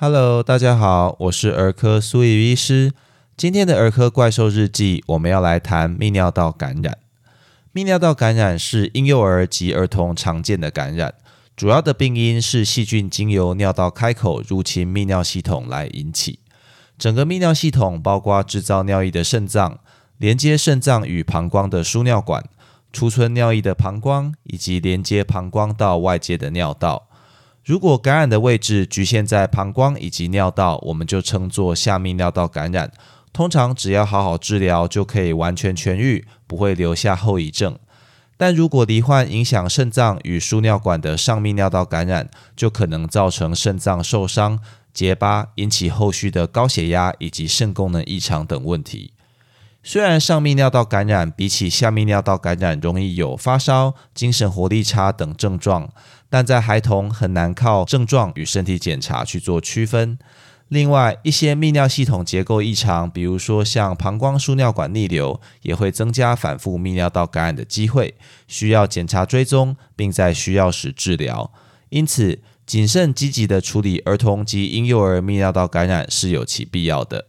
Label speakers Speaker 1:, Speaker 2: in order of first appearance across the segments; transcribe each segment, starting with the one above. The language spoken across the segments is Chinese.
Speaker 1: Hello，大家好，我是儿科苏怡医师。今天的儿科怪兽日记，我们要来谈泌尿道感染。泌尿道感染是婴幼儿及儿童常见的感染，主要的病因是细菌经由尿道开口入侵泌尿系统来引起。整个泌尿系统包括制造尿液的肾脏、连接肾脏与膀胱的输尿管、储存尿液的膀胱，以及连接膀胱到外界的尿道。如果感染的位置局限在膀胱以及尿道，我们就称作下泌尿道感染。通常只要好好治疗，就可以完全痊愈，不会留下后遗症。但如果罹患影响肾脏与输尿管的上泌尿道感染，就可能造成肾脏受伤、结疤，引起后续的高血压以及肾功能异常等问题。虽然上泌尿道感染比起下泌尿道感染容易有发烧、精神活力差等症状，但在孩童很难靠症状与身体检查去做区分。另外，一些泌尿系统结构异常，比如说像膀胱输尿管逆流，也会增加反复泌尿道感染的机会，需要检查追踪，并在需要时治疗。因此，谨慎积极的处理儿童及婴幼儿泌尿道感染是有其必要的。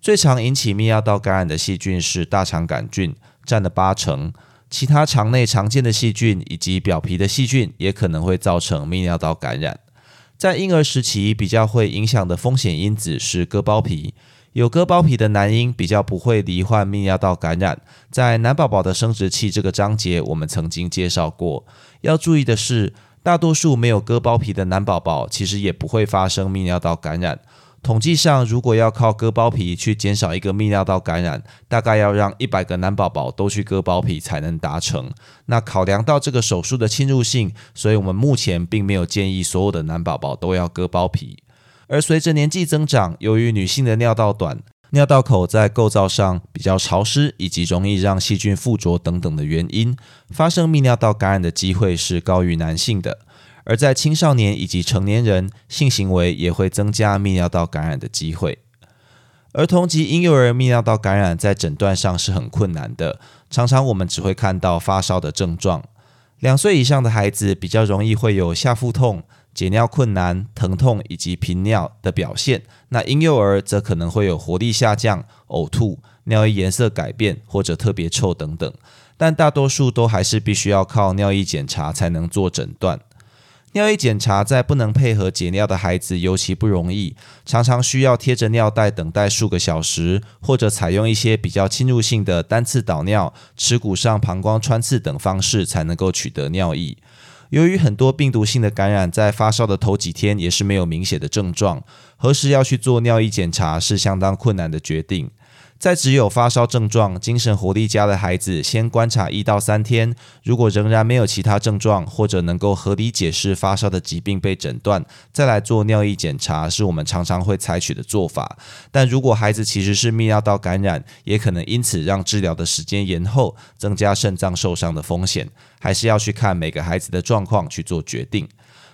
Speaker 1: 最常引起泌尿道感染的细菌是大肠杆菌，占了八成。其他肠内常见的细菌以及表皮的细菌也可能会造成泌尿道感染。在婴儿时期，比较会影响的风险因子是割包皮。有割包皮的男婴比较不会罹患泌尿道感染。在男宝宝的生殖器这个章节，我们曾经介绍过。要注意的是，大多数没有割包皮的男宝宝，其实也不会发生泌尿道感染。统计上，如果要靠割包皮去减少一个泌尿道感染，大概要让一百个男宝宝都去割包皮才能达成。那考量到这个手术的侵入性，所以我们目前并没有建议所有的男宝宝都要割包皮。而随着年纪增长，由于女性的尿道短，尿道口在构造上比较潮湿，以及容易让细菌附着等等的原因，发生泌尿道感染的机会是高于男性的。而在青少年以及成年人，性行为也会增加泌尿道感染的机会。儿童及婴幼儿泌尿道感染在诊断上是很困难的，常常我们只会看到发烧的症状。两岁以上的孩子比较容易会有下腹痛、解尿困难、疼痛以及频尿的表现。那婴幼儿则可能会有活力下降、呕吐、尿液颜色改变或者特别臭等等。但大多数都还是必须要靠尿液检查才能做诊断。尿液检查在不能配合解尿的孩子尤其不容易，常常需要贴着尿袋等待数个小时，或者采用一些比较侵入性的单次导尿、耻骨上膀胱穿刺等方式才能够取得尿液。由于很多病毒性的感染在发烧的头几天也是没有明显的症状，何时要去做尿液检查是相当困难的决定。在只有发烧症状、精神活力佳的孩子，先观察一到三天。如果仍然没有其他症状，或者能够合理解释发烧的疾病被诊断，再来做尿液检查，是我们常常会采取的做法。但如果孩子其实是泌尿道感染，也可能因此让治疗的时间延后，增加肾脏受伤的风险。还是要去看每个孩子的状况去做决定。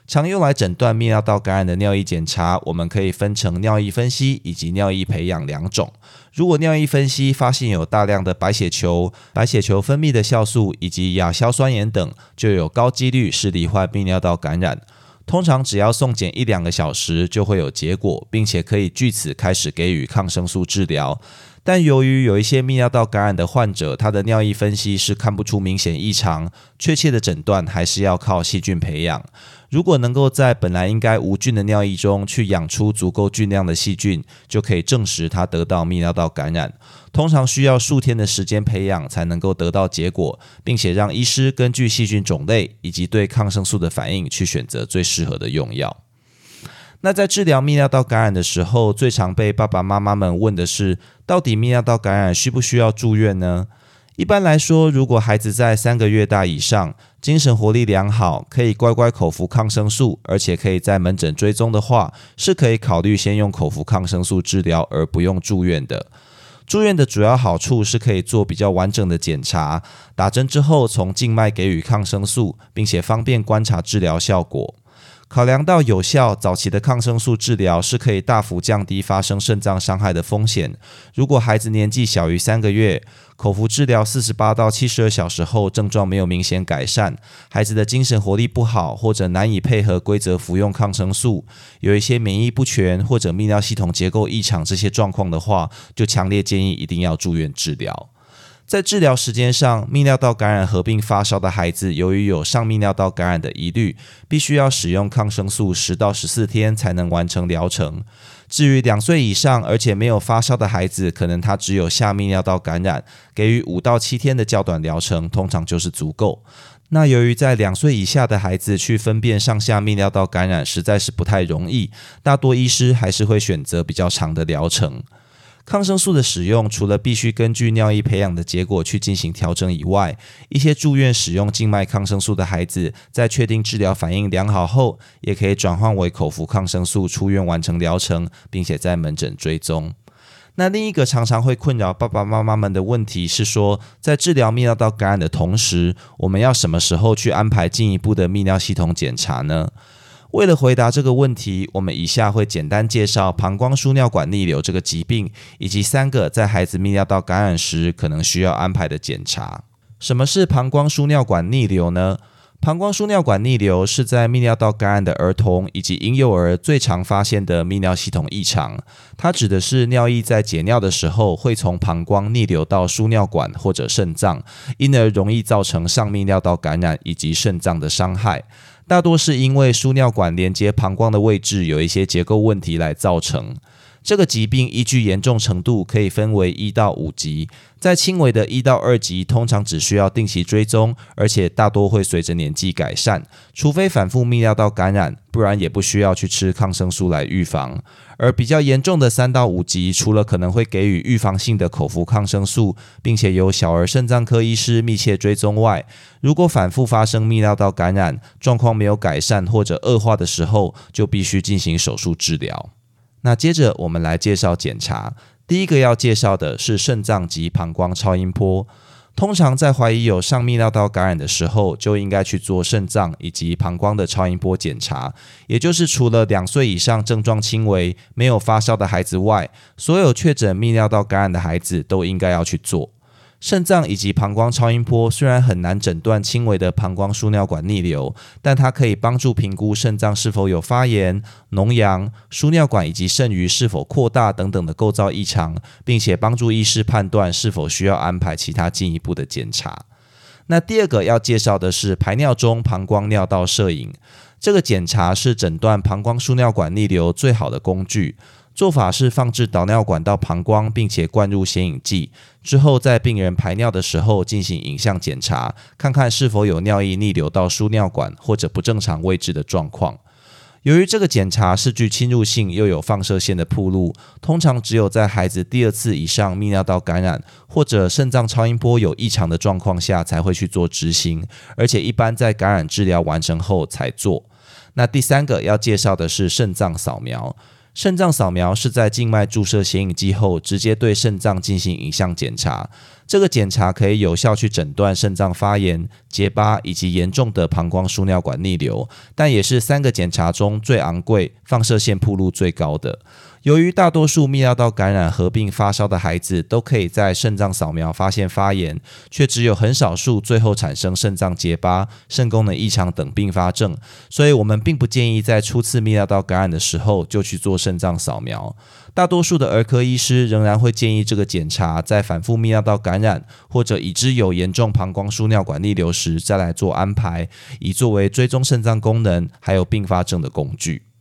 Speaker 1: 常用来诊断泌尿道感染的尿液检查，我们可以分成尿液分析以及尿液培养两种。如果尿液分析发现有大量的白血球、白血球分泌的酵素以及亚硝酸盐等，就有高几率是罹患泌尿道感染。通常只要送检一两个小时就会有结果，并且可以据此开始给予抗生素治疗。但由于有一些泌尿道感染的患者，他的尿液分析是看不出明显异常，确切的诊断还是要靠细菌培养。如果能够在本来应该无菌的尿液中去养出足够菌量的细菌，就可以证实他得到泌尿道感染。通常需要数天的时间培养才能够得到结果，并且让医师根据细菌种类以及对抗生素的反应去选择最适合的用药。那在治疗泌尿道感染的时候，最常被爸爸妈妈们问的是，到底泌尿道感染需不需要住院呢？一般来说，如果孩子在三个月大以上，精神活力良好，可以乖乖口服抗生素，而且可以在门诊追踪的话，是可以考虑先用口服抗生素治疗，而不用住院的。住院的主要好处是可以做比较完整的检查，打针之后从静脉给予抗生素，并且方便观察治疗效果。考量到有效早期的抗生素治疗是可以大幅降低发生肾脏伤害的风险。如果孩子年纪小于三个月，口服治疗四十八到七十二小时后症状没有明显改善，孩子的精神活力不好，或者难以配合规则服用抗生素，有一些免疫不全或者泌尿系统结构异常这些状况的话，就强烈建议一定要住院治疗。在治疗时间上，泌尿道感染合并发烧的孩子，由于有上泌尿道感染的疑虑，必须要使用抗生素十到十四天才能完成疗程。至于两岁以上而且没有发烧的孩子，可能他只有下泌尿道感染，给予五到七天的较短疗程，通常就是足够。那由于在两岁以下的孩子去分辨上下泌尿道感染实在是不太容易，大多医师还是会选择比较长的疗程。抗生素的使用，除了必须根据尿液培养的结果去进行调整以外，一些住院使用静脉抗生素的孩子，在确定治疗反应良好后，也可以转换为口服抗生素出院完成疗程，并且在门诊追踪。那另一个常常会困扰爸爸妈妈们的问题是说，在治疗泌尿道感染的同时，我们要什么时候去安排进一步的泌尿系统检查呢？为了回答这个问题，我们以下会简单介绍膀胱输尿管逆流这个疾病，以及三个在孩子泌尿道感染时可能需要安排的检查。什么是膀胱输尿管逆流呢？膀胱输尿管逆流是在泌尿道感染的儿童以及婴幼儿最常发现的泌尿系统异常。它指的是尿液在解尿的时候会从膀胱逆流到输尿管或者肾脏，因而容易造成上泌尿道感染以及肾脏的伤害。大多是因为输尿管连接膀胱的位置有一些结构问题来造成。这个疾病依据严重程度可以分为一到五级，在轻微的一到二级，通常只需要定期追踪，而且大多会随着年纪改善，除非反复泌尿道感染，不然也不需要去吃抗生素来预防。而比较严重的三到五级，除了可能会给予预防性的口服抗生素，并且由小儿肾脏科医师密切追踪外，如果反复发生泌尿道感染，状况没有改善或者恶化的时候，就必须进行手术治疗。那接着我们来介绍检查。第一个要介绍的是肾脏及膀胱超音波。通常在怀疑有上泌尿道感染的时候，就应该去做肾脏以及膀胱的超音波检查。也就是除了两岁以上症状轻微、没有发烧的孩子外，所有确诊泌尿道感染的孩子都应该要去做。肾脏以及膀胱超音波虽然很难诊断轻微的膀胱输尿管逆流，但它可以帮助评估肾脏是否有发炎、脓疡、输尿管以及肾盂是否扩大等等的构造异常，并且帮助医师判断是否需要安排其他进一步的检查。那第二个要介绍的是排尿中膀胱尿道摄影，这个检查是诊断膀胱输尿管逆流最好的工具。做法是放置导尿管到膀胱，并且灌入显影剂，之后在病人排尿的时候进行影像检查，看看是否有尿液逆流到输尿管或者不正常位置的状况。由于这个检查是具侵入性又有放射线的铺路，通常只有在孩子第二次以上泌尿道感染或者肾脏超音波有异常的状况下才会去做执行，而且一般在感染治疗完成后才做。那第三个要介绍的是肾脏扫描。肾脏扫描是在静脉注射显影剂后，直接对肾脏进行影像检查。这个检查可以有效去诊断肾脏发炎、结疤以及严重的膀胱输尿管逆流，但也是三个检查中最昂贵、放射线铺路最高的。由于大多数泌尿道感染合并发烧的孩子都可以在肾脏扫描发现发炎，却只有很少数最后产生肾脏结疤、肾功能异常等并发症，所以我们并不建议在初次泌尿道感染的时候就去做肾脏扫描。大多数的儿科医师仍然会建议这个检查在反复泌尿道感染或者已知有严重膀胱输尿管逆流时再来做安排，以作为追踪肾脏功能还有并发症的工具。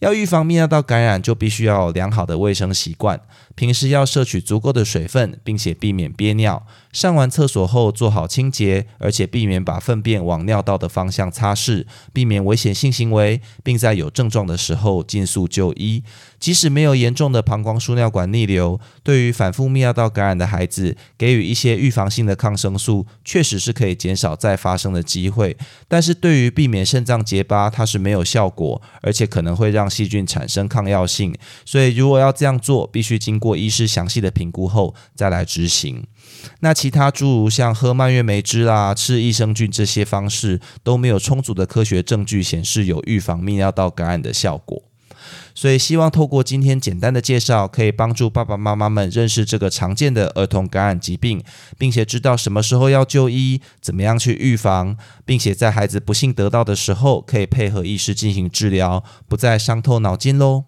Speaker 1: 要预防泌尿道感染，就必须要有良好的卫生习惯。平时要摄取足够的水分，并且避免憋尿。上完厕所后做好清洁，而且避免把粪便往尿道的方向擦拭，避免危险性行为，并在有症状的时候尽速就医。即使没有严重的膀胱输尿管逆流，对于反复泌尿道感染的孩子，给予一些预防性的抗生素，确实是可以减少再发生的机会。但是对于避免肾脏结疤，它是没有效果，而且可能会让细菌产生抗药性。所以如果要这样做，必须经过医师详细的评估后再来执行。那其他诸如像喝蔓越莓汁啦、吃益生菌这些方式都没有充足的科学证据显示有预防泌尿道感染的效果。所以，希望透过今天简单的介绍，可以帮助爸爸妈妈们认识这个常见的儿童感染疾病，并且知道什么时候要就医，怎么样去预防，并且在孩子不幸得到的时候，可以配合医师进行治疗，不再伤透脑筋喽。